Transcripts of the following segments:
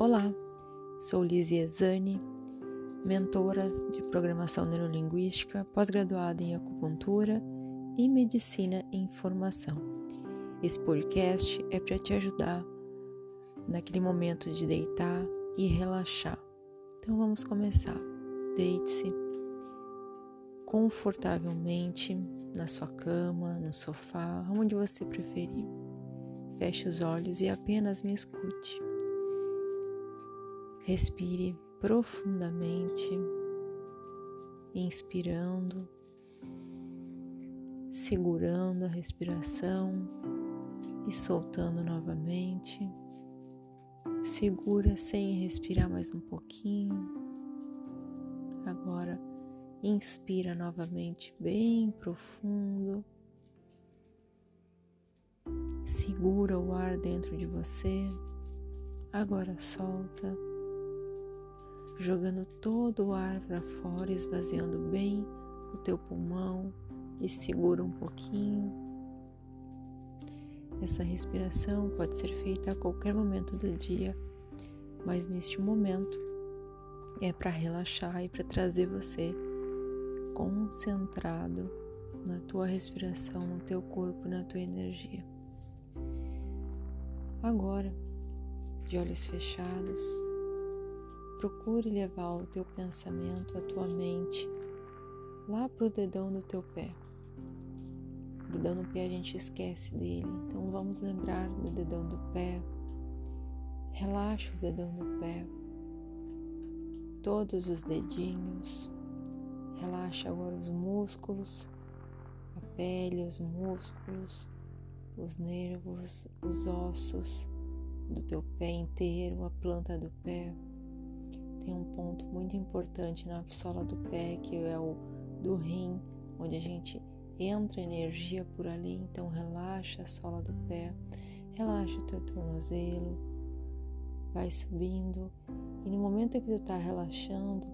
Olá, sou Lizzie Zani, mentora de programação neurolinguística, pós-graduada em acupuntura e medicina em formação. Esse podcast é para te ajudar naquele momento de deitar e relaxar. Então vamos começar. Deite-se confortavelmente na sua cama, no sofá, onde você preferir. Feche os olhos e apenas me escute. Respire profundamente, inspirando, segurando a respiração e soltando novamente. Segura sem respirar mais um pouquinho. Agora inspira novamente bem profundo. Segura o ar dentro de você. Agora solta jogando todo o ar para fora, esvaziando bem o teu pulmão e segura um pouquinho. Essa respiração pode ser feita a qualquer momento do dia, mas neste momento é para relaxar e para trazer você concentrado na tua respiração, no teu corpo, na tua energia. Agora, de olhos fechados, procure levar o teu pensamento, a tua mente lá pro dedão do teu pé. O dedão do pé a gente esquece dele, então vamos lembrar do dedão do pé. Relaxa o dedão do pé, todos os dedinhos. Relaxa agora os músculos, a pele, os músculos, os nervos, os ossos do teu pé inteiro, a planta do pé tem um ponto muito importante na sola do pé, que é o do rim, onde a gente entra energia por ali. Então, relaxa a sola do pé, relaxa o teu tornozelo, vai subindo. E no momento que tu está relaxando,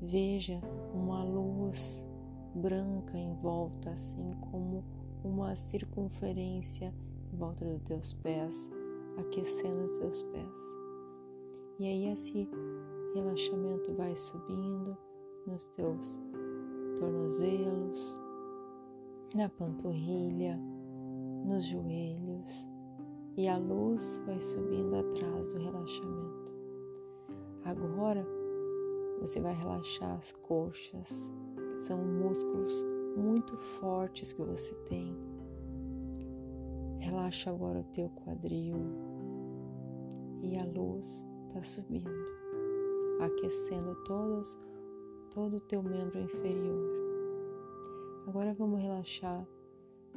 veja uma luz branca em volta, assim como uma circunferência em volta dos teus pés, aquecendo os teus pés. E aí, assim, relaxamento vai subindo nos teus tornozelos, na panturrilha, nos joelhos e a luz vai subindo atrás do relaxamento. Agora você vai relaxar as coxas, que são músculos muito fortes que você tem. Relaxa agora o teu quadril e a luz está subindo aquecendo todos, todo o teu membro inferior. Agora vamos relaxar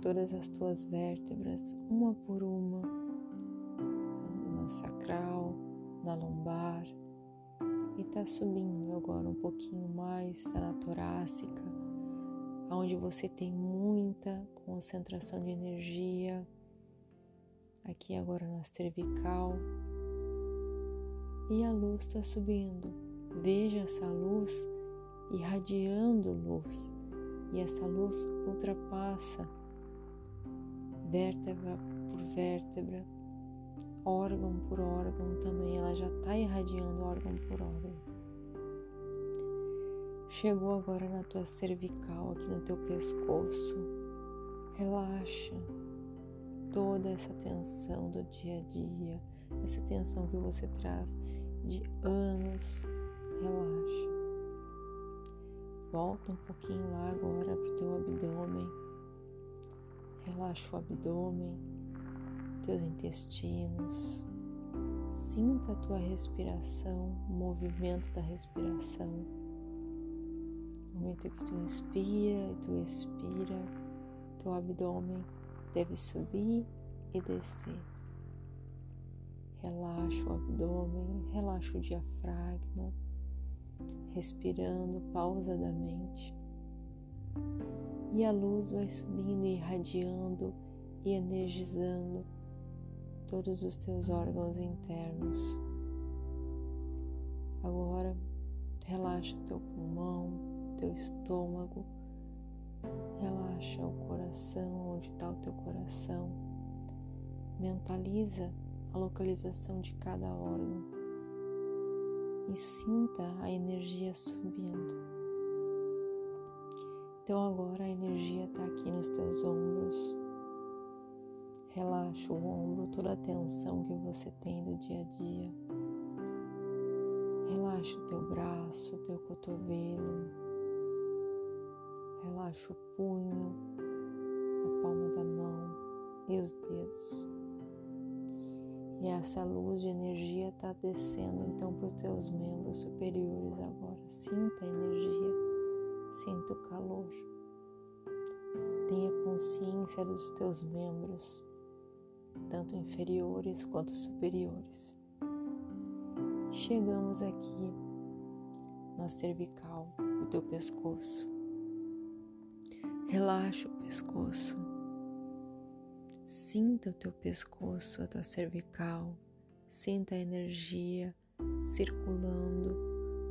todas as tuas vértebras, uma por uma, na sacral, na lombar, e tá subindo agora um pouquinho mais, tá na torácica, onde você tem muita concentração de energia. Aqui agora na cervical, e a luz está subindo. Veja essa luz irradiando luz e essa luz ultrapassa vértebra por vértebra, órgão por órgão também. Ela já está irradiando órgão por órgão. Chegou agora na tua cervical, aqui no teu pescoço. Relaxa toda essa tensão do dia a dia essa tensão que você traz de anos. Relaxa. Volta um pouquinho lá agora para o teu abdômen. Relaxa o abdômen, teus intestinos. Sinta a tua respiração, o movimento da respiração. No momento que tu inspira e tu expira, teu abdômen deve subir e descer. Relaxa o abdômen, relaxa o diafragma, respirando pausadamente. E a luz vai subindo irradiando e energizando todos os teus órgãos internos. Agora, relaxa teu pulmão, teu estômago, relaxa o coração, onde está o teu coração. Mentaliza a localização de cada órgão. e sinta a energia subindo. Então agora a energia está aqui nos teus ombros. Relaxa o ombro, toda a tensão que você tem do dia a dia. Relaxa o teu braço, o teu cotovelo. Relaxa o punho, a palma da mão e os dedos. E essa luz de energia está descendo então para os teus membros superiores agora. Sinta a energia, sinta o calor. Tenha consciência dos teus membros tanto inferiores quanto superiores. Chegamos aqui na cervical do teu pescoço. Relaxa o pescoço. Sinta o teu pescoço, a tua cervical. Sinta a energia circulando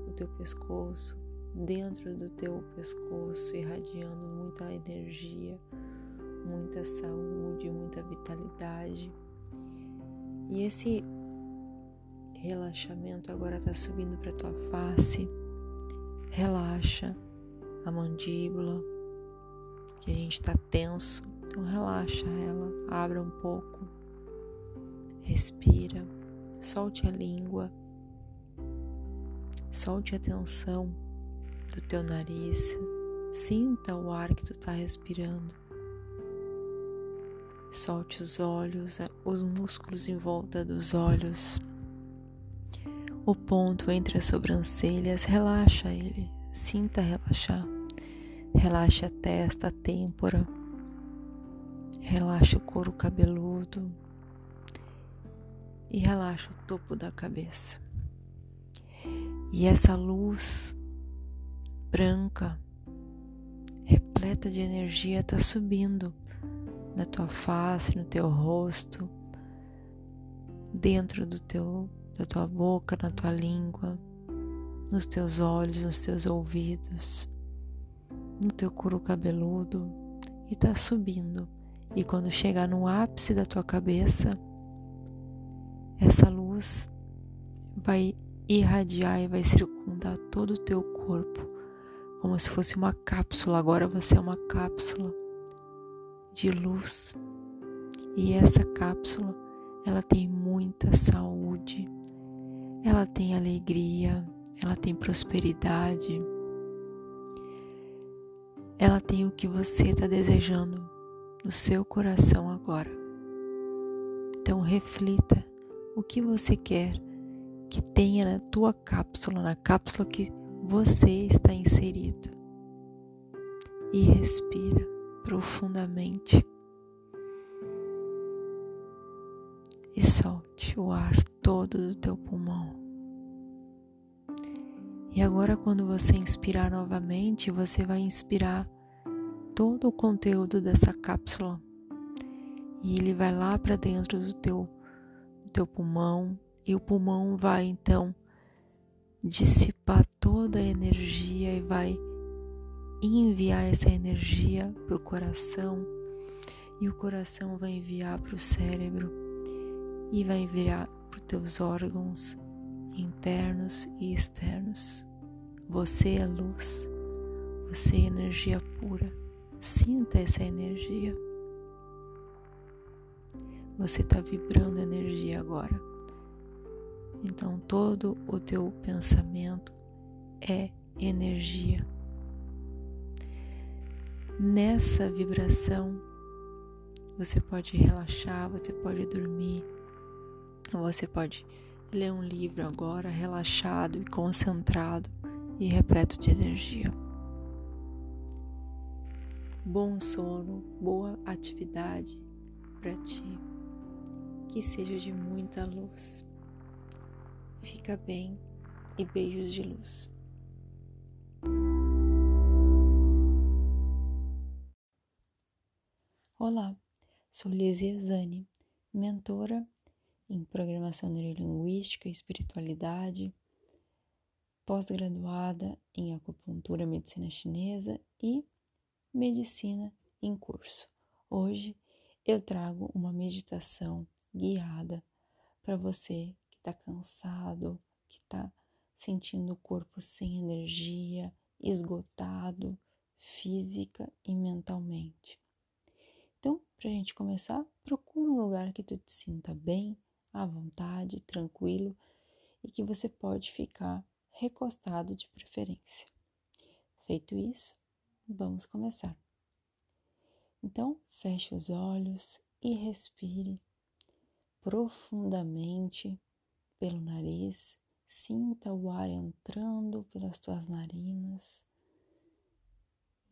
o teu pescoço, dentro do teu pescoço, irradiando muita energia, muita saúde, muita vitalidade. E esse relaxamento agora está subindo para tua face. Relaxa a mandíbula, que a gente está tenso. Então relaxa ela, abra um pouco, respira, solte a língua, solte a tensão do teu nariz, sinta o ar que tu está respirando. Solte os olhos, os músculos em volta dos olhos. O ponto entre as sobrancelhas, relaxa ele, sinta relaxar. Relaxa a testa, a têmpora. Relaxa o couro cabeludo. E relaxa o topo da cabeça. E essa luz branca, repleta de energia, está subindo na tua face, no teu rosto, dentro do teu, da tua boca, na tua língua, nos teus olhos, nos teus ouvidos, no teu couro cabeludo e tá subindo. E quando chegar no ápice da tua cabeça, essa luz vai irradiar e vai circundar todo o teu corpo, como se fosse uma cápsula. Agora você é uma cápsula de luz. E essa cápsula, ela tem muita saúde, ela tem alegria, ela tem prosperidade, ela tem o que você está desejando no seu coração agora. Então reflita o que você quer que tenha na tua cápsula, na cápsula que você está inserido. E respira profundamente e solte o ar todo do teu pulmão. E agora, quando você inspirar novamente, você vai inspirar todo o conteúdo dessa cápsula e ele vai lá para dentro do teu, do teu pulmão e o pulmão vai então dissipar toda a energia e vai enviar essa energia para o coração e o coração vai enviar para o cérebro e vai enviar para os teus órgãos internos e externos. Você é luz, você é energia pura. Sinta essa energia. Você está vibrando energia agora. Então todo o teu pensamento é energia nessa vibração, você pode relaxar, você pode dormir, você pode ler um livro agora relaxado e concentrado e repleto de energia. Bom sono, boa atividade para ti, que seja de muita luz. Fica bem e beijos de luz. Olá, sou Lizzie Zani, mentora em programação neurolinguística e espiritualidade, pós-graduada em acupuntura medicina chinesa e medicina em curso. Hoje eu trago uma meditação guiada para você que está cansado, que está sentindo o corpo sem energia, esgotado, física e mentalmente. Então, para a gente começar, procura um lugar que tu te sinta bem, à vontade, tranquilo e que você pode ficar recostado de preferência. Feito isso, vamos começar. Então, feche os olhos e respire profundamente pelo nariz. Sinta o ar entrando pelas tuas narinas.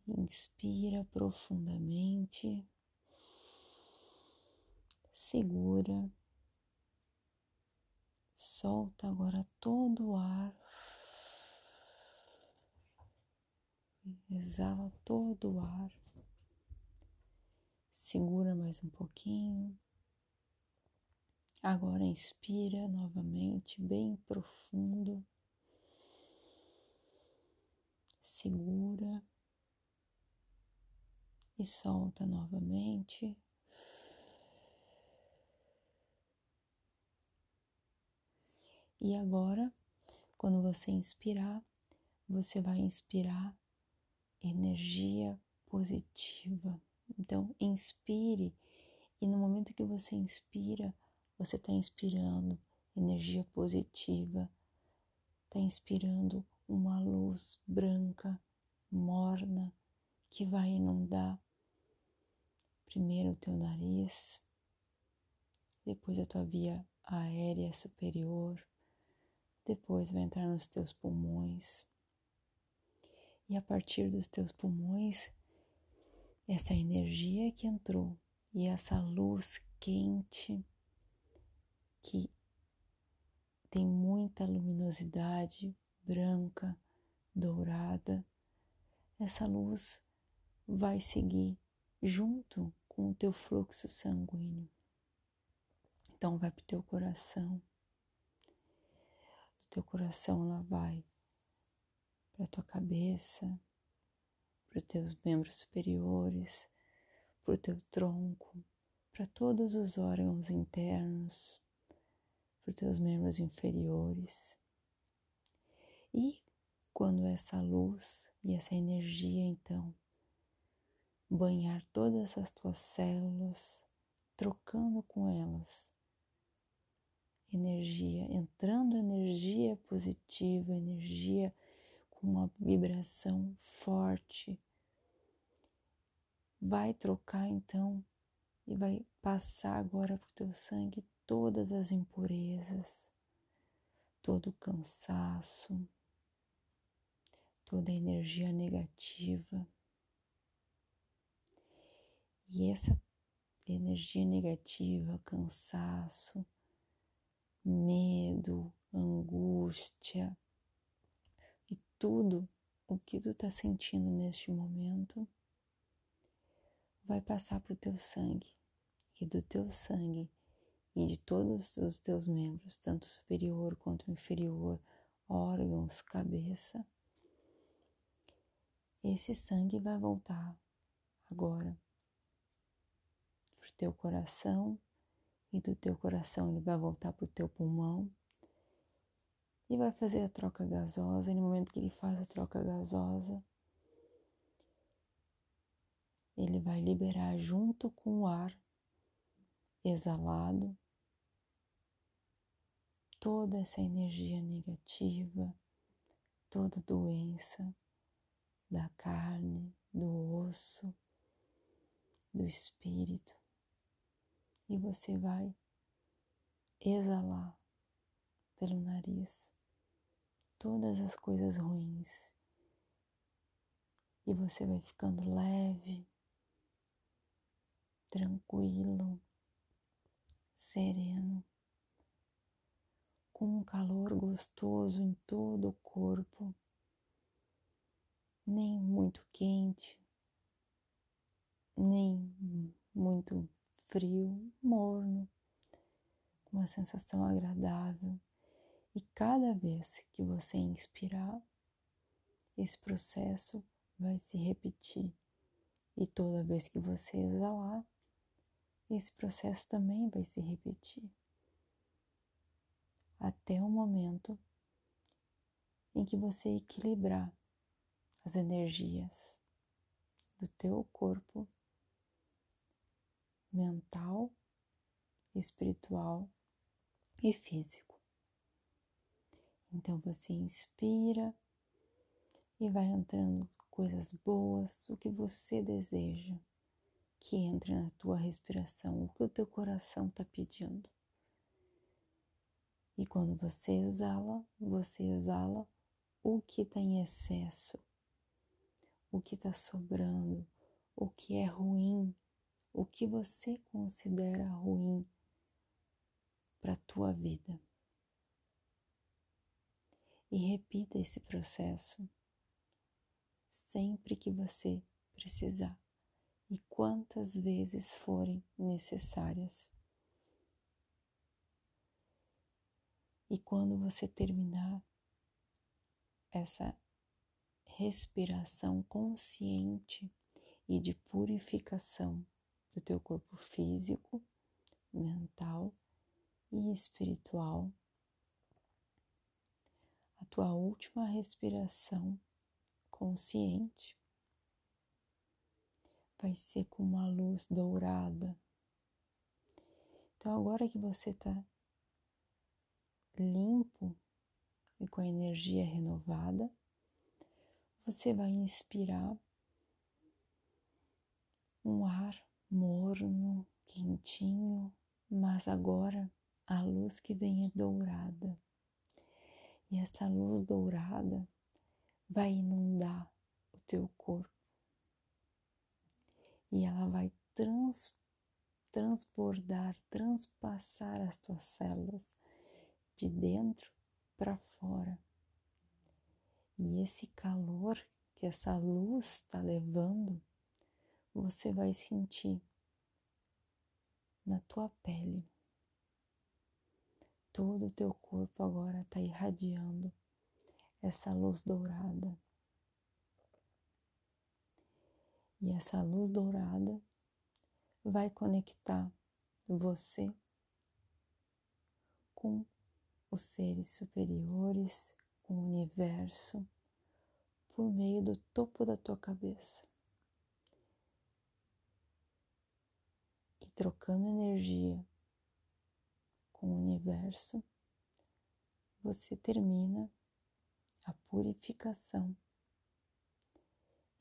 Inspira profundamente. Segura. Solta agora todo o ar. Exala todo o ar. Segura mais um pouquinho. Agora inspira novamente, bem profundo. Segura e solta novamente. E agora, quando você inspirar, você vai inspirar energia positiva. Então, inspire e no momento que você inspira, você está inspirando energia positiva, está inspirando uma luz branca, morna, que vai inundar primeiro o teu nariz, depois a tua via aérea superior, depois vai entrar nos teus pulmões. E a partir dos teus pulmões, essa energia que entrou e essa luz quente que tem muita luminosidade branca, dourada, essa luz vai seguir junto com o teu fluxo sanguíneo. Então vai para o teu coração. Do teu coração ela vai para a tua cabeça, para os teus membros superiores, para o teu tronco, para todos os órgãos internos, para os teus membros inferiores. E quando essa luz e essa energia então banhar todas as tuas células, trocando com elas energia, entrando energia positiva, energia com uma vibração forte, vai trocar então e vai passar agora para o teu sangue todas as impurezas, todo o cansaço, toda a energia negativa. E essa energia negativa, cansaço, medo, angústia tudo o que tu está sentindo neste momento vai passar para o teu sangue. E do teu sangue e de todos os teus membros, tanto superior quanto inferior, órgãos, cabeça, esse sangue vai voltar agora para o teu coração. E do teu coração ele vai voltar para o teu pulmão e vai fazer a troca gasosa. E no momento que ele faz a troca gasosa, ele vai liberar junto com o ar exalado toda essa energia negativa, toda doença da carne, do osso, do espírito, e você vai exalar pelo nariz todas as coisas ruins e você vai ficando leve, tranquilo, sereno com um calor gostoso em todo o corpo, nem muito quente, nem muito frio, morno, com uma sensação agradável. E cada vez que você inspirar, esse processo vai se repetir. E toda vez que você exalar, esse processo também vai se repetir até o momento em que você equilibrar as energias do teu corpo mental, espiritual e físico. Então você inspira e vai entrando coisas boas, o que você deseja que entre na tua respiração, o que o teu coração está pedindo. E quando você exala, você exala o que está em excesso, o que está sobrando, o que é ruim, o que você considera ruim para a tua vida. E repita esse processo sempre que você precisar e quantas vezes forem necessárias. E quando você terminar essa respiração consciente e de purificação do teu corpo físico, mental e espiritual, a tua última respiração consciente vai ser com uma luz dourada. Então, agora que você está limpo e com a energia renovada, você vai inspirar um ar morno, quentinho, mas agora a luz que vem é dourada. E essa luz dourada vai inundar o teu corpo e ela vai trans, transbordar, transpassar as tuas células de dentro para fora. E esse calor que essa luz está levando, você vai sentir na tua pele. Todo o teu corpo agora está irradiando essa luz dourada. E essa luz dourada vai conectar você com os seres superiores, com o universo, por meio do topo da tua cabeça. E trocando energia com o universo, você termina a purificação,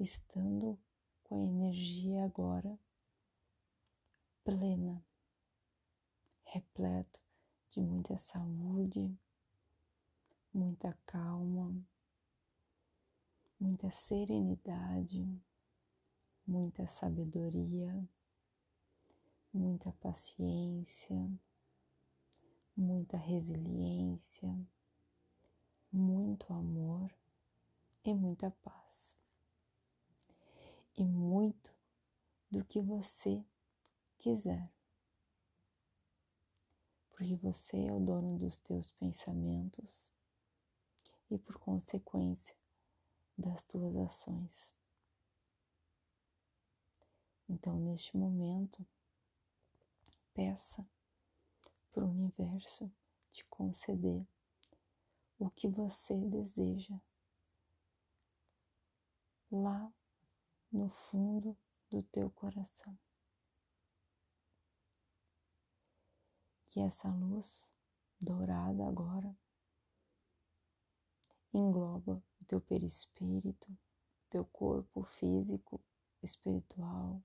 estando com a energia agora plena, repleto de muita saúde, muita calma, muita serenidade, muita sabedoria, muita paciência, muita resiliência, muito amor e muita paz e muito do que você quiser. Porque você é o dono dos teus pensamentos e, por consequência, das tuas ações. Então, neste momento, peça para o universo te conceder o que você deseja lá no fundo do teu coração. Que essa luz dourada agora engloba o teu perispírito, teu corpo físico, espiritual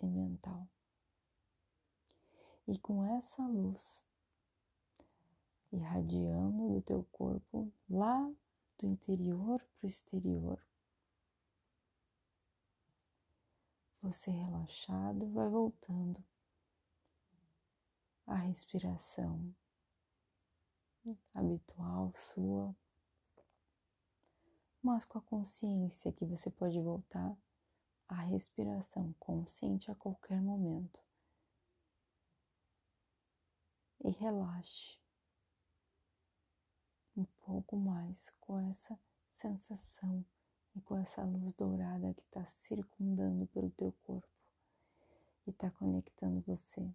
e mental. E com essa luz irradiando do teu corpo lá do interior para o exterior, você relaxado vai voltando à respiração habitual sua, mas com a consciência que você pode voltar à respiração consciente a qualquer momento. E relaxe um pouco mais com essa sensação e com essa luz dourada que está circundando pelo teu corpo e está conectando você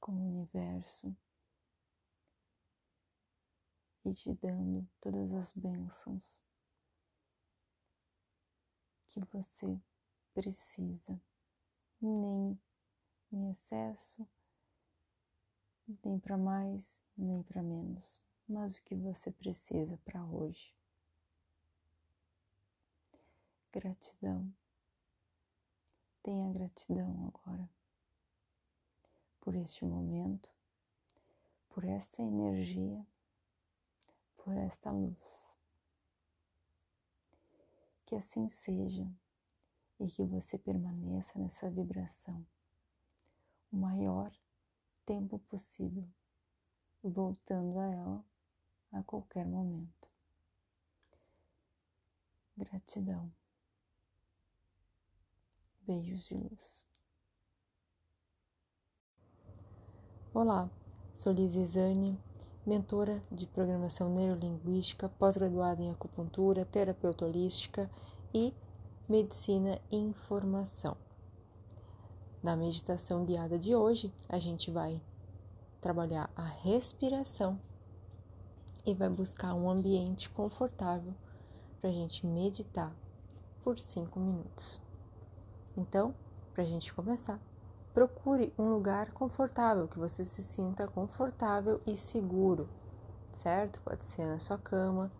com o universo e te dando todas as bênçãos que você precisa, nem em excesso, nem para mais, nem para menos, mas o que você precisa para hoje. Gratidão. Tenha gratidão agora por este momento, por esta energia, por esta luz. Que assim seja e que você permaneça nessa vibração o maior tempo possível, voltando a ela a qualquer momento. Gratidão. Beijos de luz. Olá, sou Liz Zani, mentora de programação neurolinguística, pós-graduada em acupuntura, terapeuta holística e medicina e informação. Na meditação guiada de hoje, a gente vai trabalhar a respiração e vai buscar um ambiente confortável para a gente meditar por cinco minutos. Então, para a gente começar, procure um lugar confortável, que você se sinta confortável e seguro, certo? Pode ser na sua cama,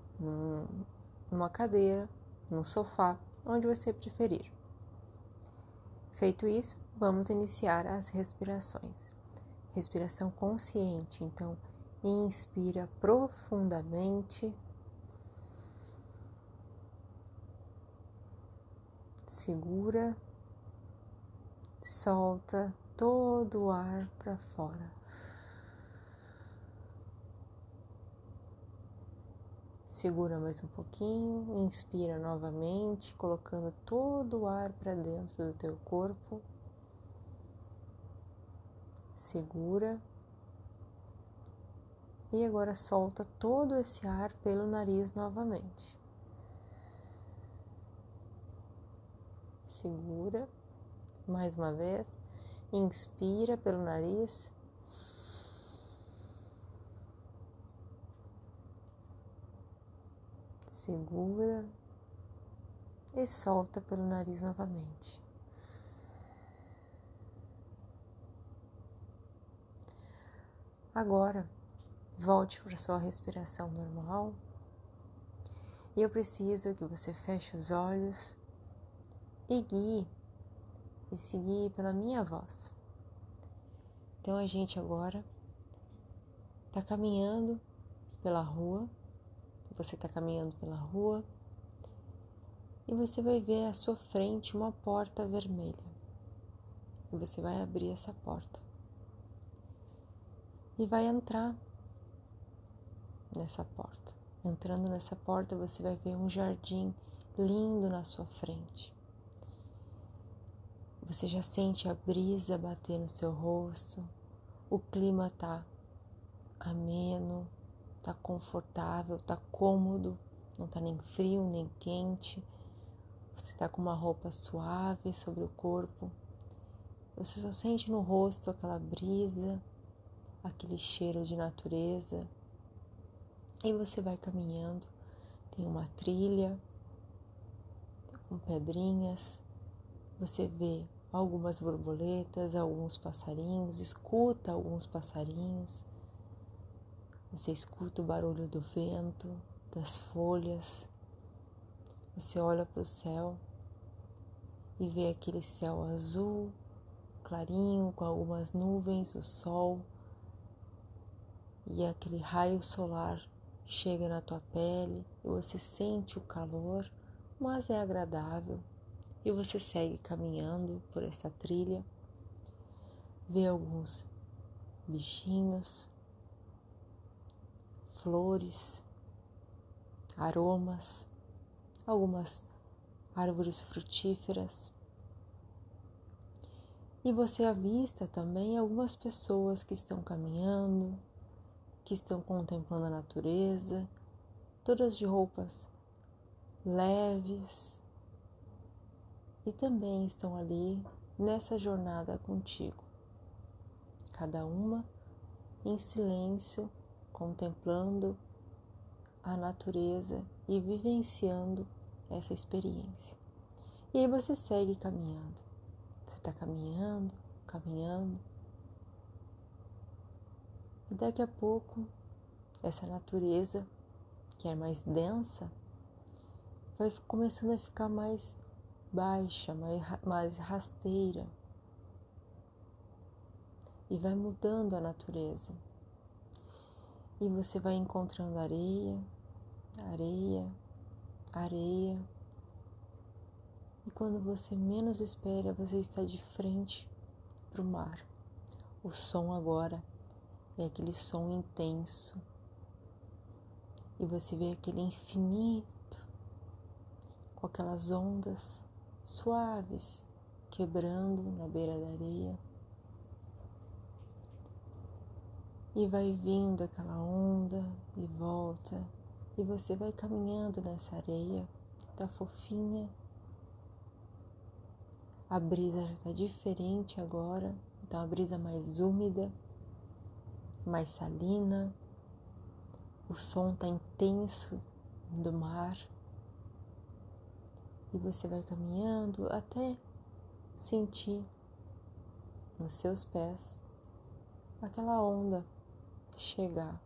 numa cadeira, no sofá, onde você preferir. Feito isso, vamos iniciar as respirações. Respiração consciente, então, inspira profundamente. Segura solta todo o ar para fora. Segura mais um pouquinho, inspira novamente, colocando todo o ar para dentro do teu corpo. Segura. E agora solta todo esse ar pelo nariz novamente. Segura mais uma vez. Inspira pelo nariz. Segura e solta pelo nariz novamente. Agora, volte para sua respiração normal. E eu preciso que você feche os olhos e guie e seguir pela minha voz. Então a gente agora está caminhando pela rua, você está caminhando pela rua e você vai ver à sua frente uma porta vermelha. E você vai abrir essa porta e vai entrar nessa porta. Entrando nessa porta, você vai ver um jardim lindo na sua frente. Você já sente a brisa bater no seu rosto, o clima tá ameno, tá confortável, tá cômodo, não tá nem frio nem quente. Você tá com uma roupa suave sobre o corpo. Você só sente no rosto aquela brisa, aquele cheiro de natureza. E você vai caminhando, tem uma trilha com pedrinhas. Você vê algumas borboletas, alguns passarinhos, escuta alguns passarinhos. Você escuta o barulho do vento, das folhas. Você olha para o céu e vê aquele céu azul, clarinho, com algumas nuvens, o sol. E aquele raio solar chega na tua pele e você sente o calor, mas é agradável e você segue caminhando por essa trilha, vê alguns bichinhos, flores, aromas, algumas árvores frutíferas. E você avista também algumas pessoas que estão caminhando, que estão contemplando a natureza, todas de roupas leves, e também estão ali nessa jornada contigo. Cada uma em silêncio, contemplando a natureza e vivenciando essa experiência. E aí você segue caminhando. Você está caminhando, caminhando. E daqui a pouco, essa natureza, que é mais densa, vai começando a ficar mais baixa, mais, mais rasteira. E vai mudando a natureza. E você vai encontrando areia, areia, areia. E quando você menos espera, você está de frente para o mar. O som agora é aquele som intenso. E você vê aquele infinito com aquelas ondas suaves quebrando na beira da areia. E vai vindo aquela onda e volta, e você vai caminhando nessa areia, tá fofinha a brisa já está diferente agora, então a brisa mais úmida, mais salina, o som está intenso do mar e você vai caminhando até sentir nos seus pés aquela onda chegar.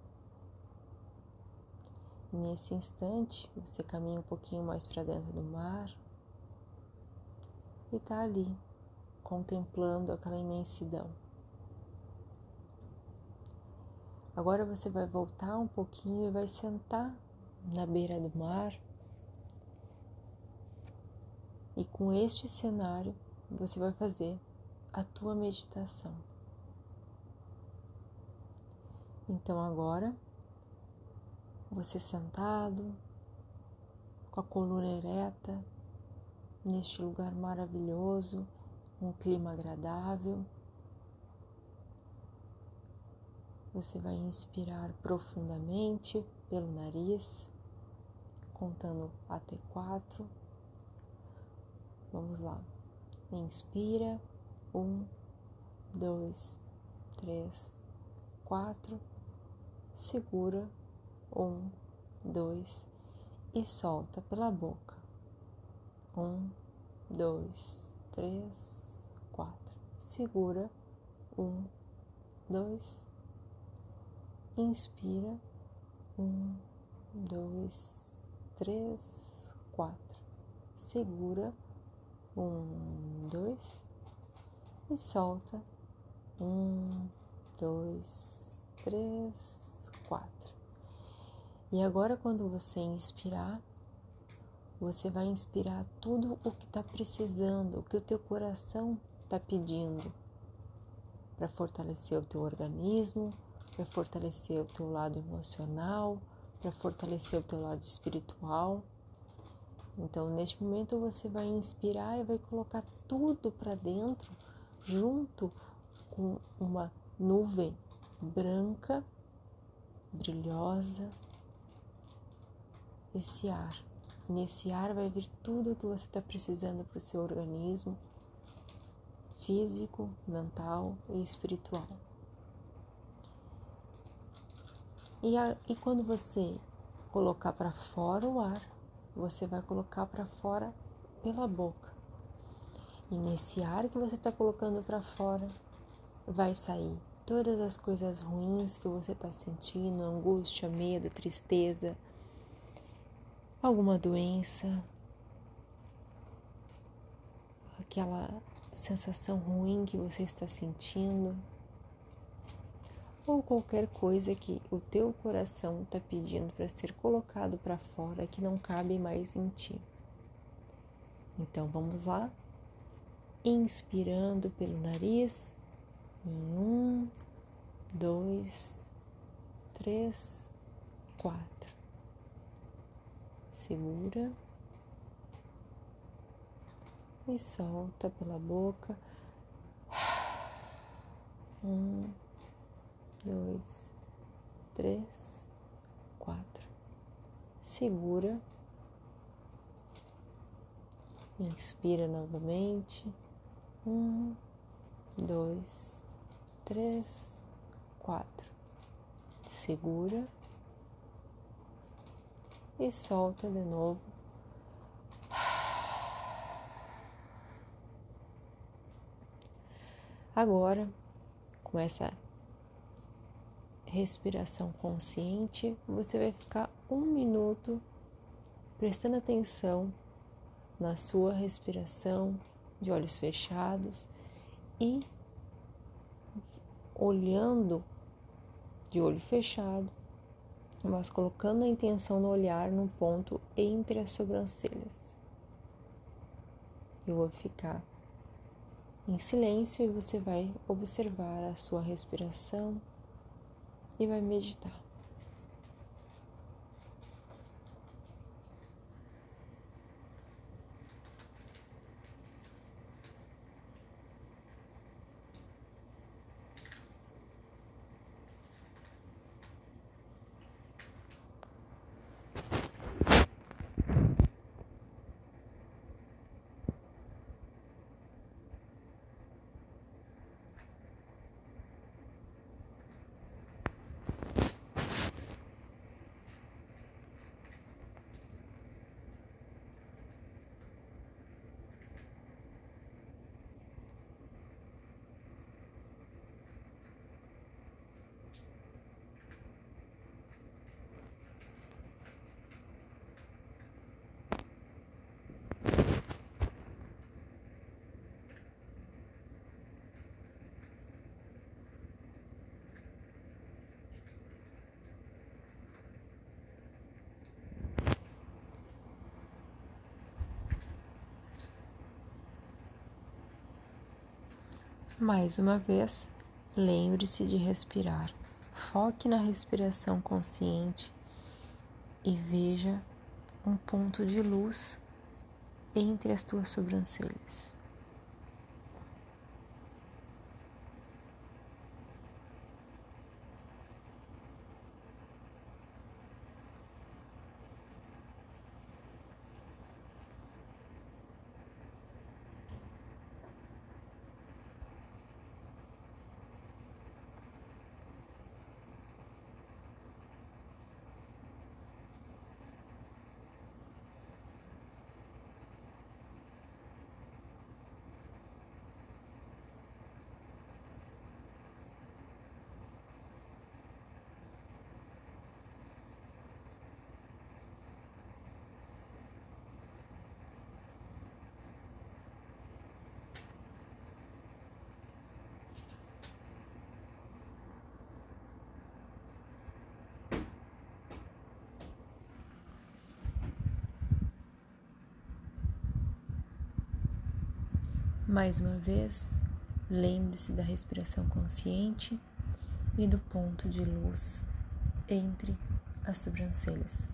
Nesse instante, você caminha um pouquinho mais para dentro do mar e está ali, contemplando aquela imensidão. Agora você vai voltar um pouquinho e vai sentar na beira do mar. E com este cenário, você vai fazer a tua meditação. Então agora, você sentado, com a coluna ereta, neste lugar maravilhoso, um clima agradável. Você vai inspirar profundamente pelo nariz, contando até quatro. Vamos lá. Inspira. Um, dois, três, quatro. Segura. Um, dois. E solta pela boca. Um, dois, três, quatro. Segura. Um, dois. Inspira. Um, dois, três, quatro. Segura. Um, dois. E solta. Um, dois, três, quatro. E agora, quando você inspirar, você vai inspirar tudo o que está precisando, o que o teu coração está pedindo para fortalecer o teu organismo, para fortalecer o teu lado emocional, para fortalecer o teu lado espiritual. Então, neste momento, você vai inspirar e vai colocar tudo para dentro, junto com uma nuvem branca, brilhosa, esse ar Nesse ar vai vir tudo o que você está precisando para o seu organismo físico, mental e espiritual. E, a, e quando você colocar para fora o ar, você vai colocar para fora pela boca. E nesse ar que você está colocando para fora, vai sair todas as coisas ruins que você está sentindo angústia, medo, tristeza alguma doença, aquela sensação ruim que você está sentindo, ou qualquer coisa que o teu coração está pedindo para ser colocado para fora que não cabe mais em ti. Então vamos lá, inspirando pelo nariz em um, dois, três, quatro segura e solta pela boca. Um, dois, três, quatro. Segura. Inspira novamente. Um, dois, três, quatro. Segura e solta de novo. Agora, com essa respiração consciente, você vai ficar um minuto prestando atenção na sua respiração de olhos fechados e olhando de olho fechado, mas colocando a intenção no olhar no ponto entre as sobrancelhas. Eu vou ficar em silêncio e você vai observar a sua respiração e vai meditar. Mais uma vez, lembre-se de respirar. Foque na respiração consciente e veja um ponto de luz entre as tuas sobrancelhas. Mais uma vez, lembre-se da respiração consciente e do ponto de luz entre as sobrancelhas.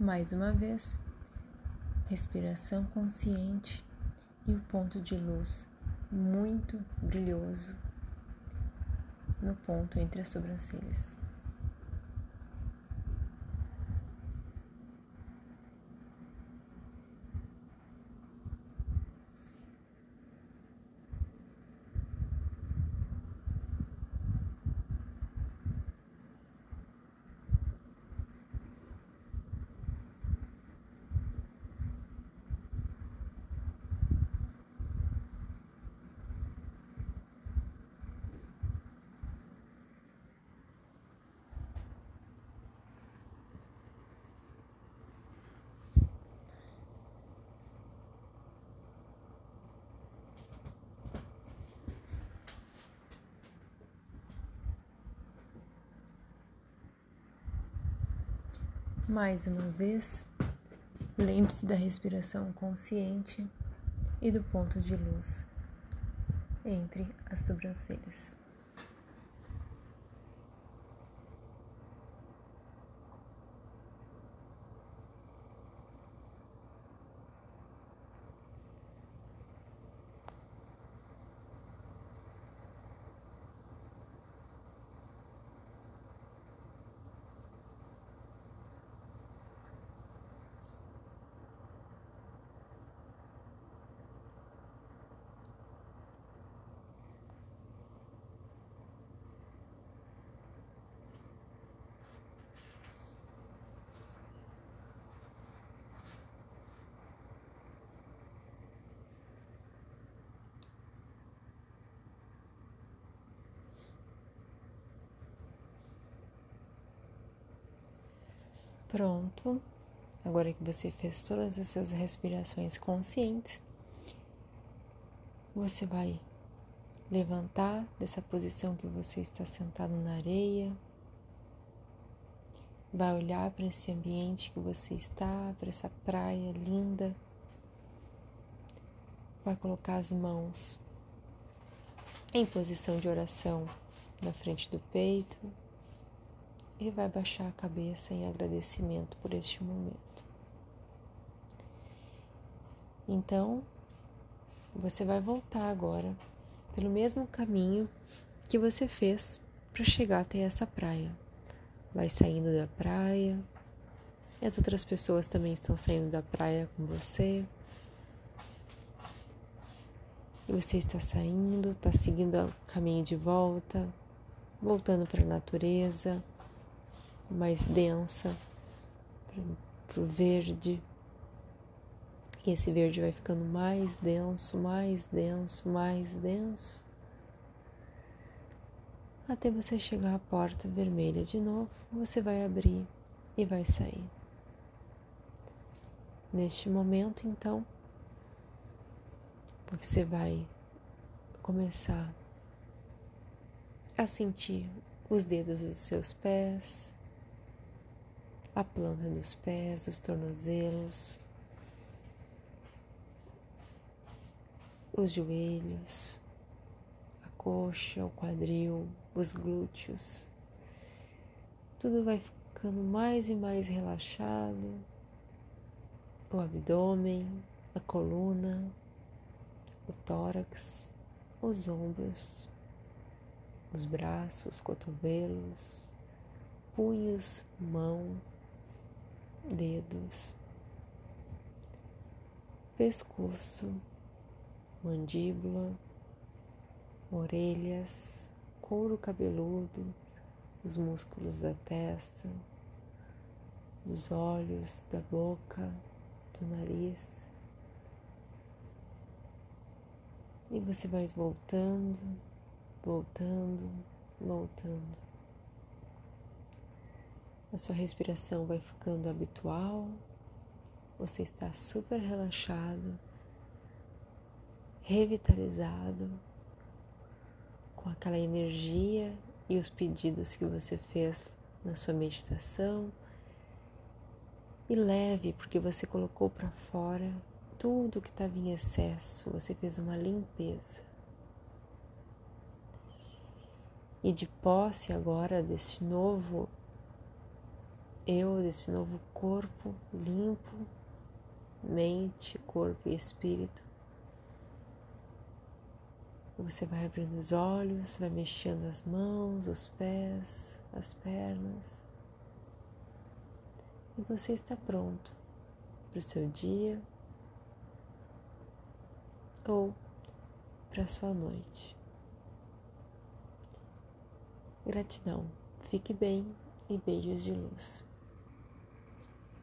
Mais uma vez, respiração consciente e o ponto de luz muito brilhoso no ponto entre as sobrancelhas. Mais uma vez, lembre-se da respiração consciente e do ponto de luz entre as sobrancelhas. Pronto. Agora que você fez todas essas respirações conscientes, você vai levantar dessa posição que você está sentado na areia. Vai olhar para esse ambiente que você está, para essa praia linda. Vai colocar as mãos em posição de oração na frente do peito e vai baixar a cabeça em agradecimento por este momento. Então, você vai voltar agora pelo mesmo caminho que você fez para chegar até essa praia. Vai saindo da praia, as outras pessoas também estão saindo da praia com você. E você está saindo, está seguindo o caminho de volta, voltando para a natureza mais densa para o verde. E esse verde vai ficando mais denso, mais denso, mais denso. Até você chegar à porta vermelha de novo, você vai abrir e vai sair. Neste momento, então, você vai começar a sentir os dedos dos seus pés, a planta dos pés, os tornozelos, os joelhos, a coxa, o quadril, os glúteos. Tudo vai ficando mais e mais relaxado. O abdômen, a coluna, o tórax, os ombros, os braços, cotovelos, punhos, mão, dedos, pescoço, mandíbula, orelhas, couro cabeludo, os músculos da testa, dos olhos, da boca, do nariz. E você vai voltando, voltando, voltando. A sua respiração vai ficando habitual, você está super relaxado, revitalizado, com aquela energia e os pedidos que você fez na sua meditação. E leve, porque você colocou para fora tudo que estava em excesso, você fez uma limpeza. E de posse agora deste novo eu, desse novo corpo limpo, mente, corpo e espírito. Você vai abrindo os olhos, vai mexendo as mãos, os pés, as pernas. E você está pronto para o seu dia ou para a sua noite. Gratidão, fique bem e beijos de luz.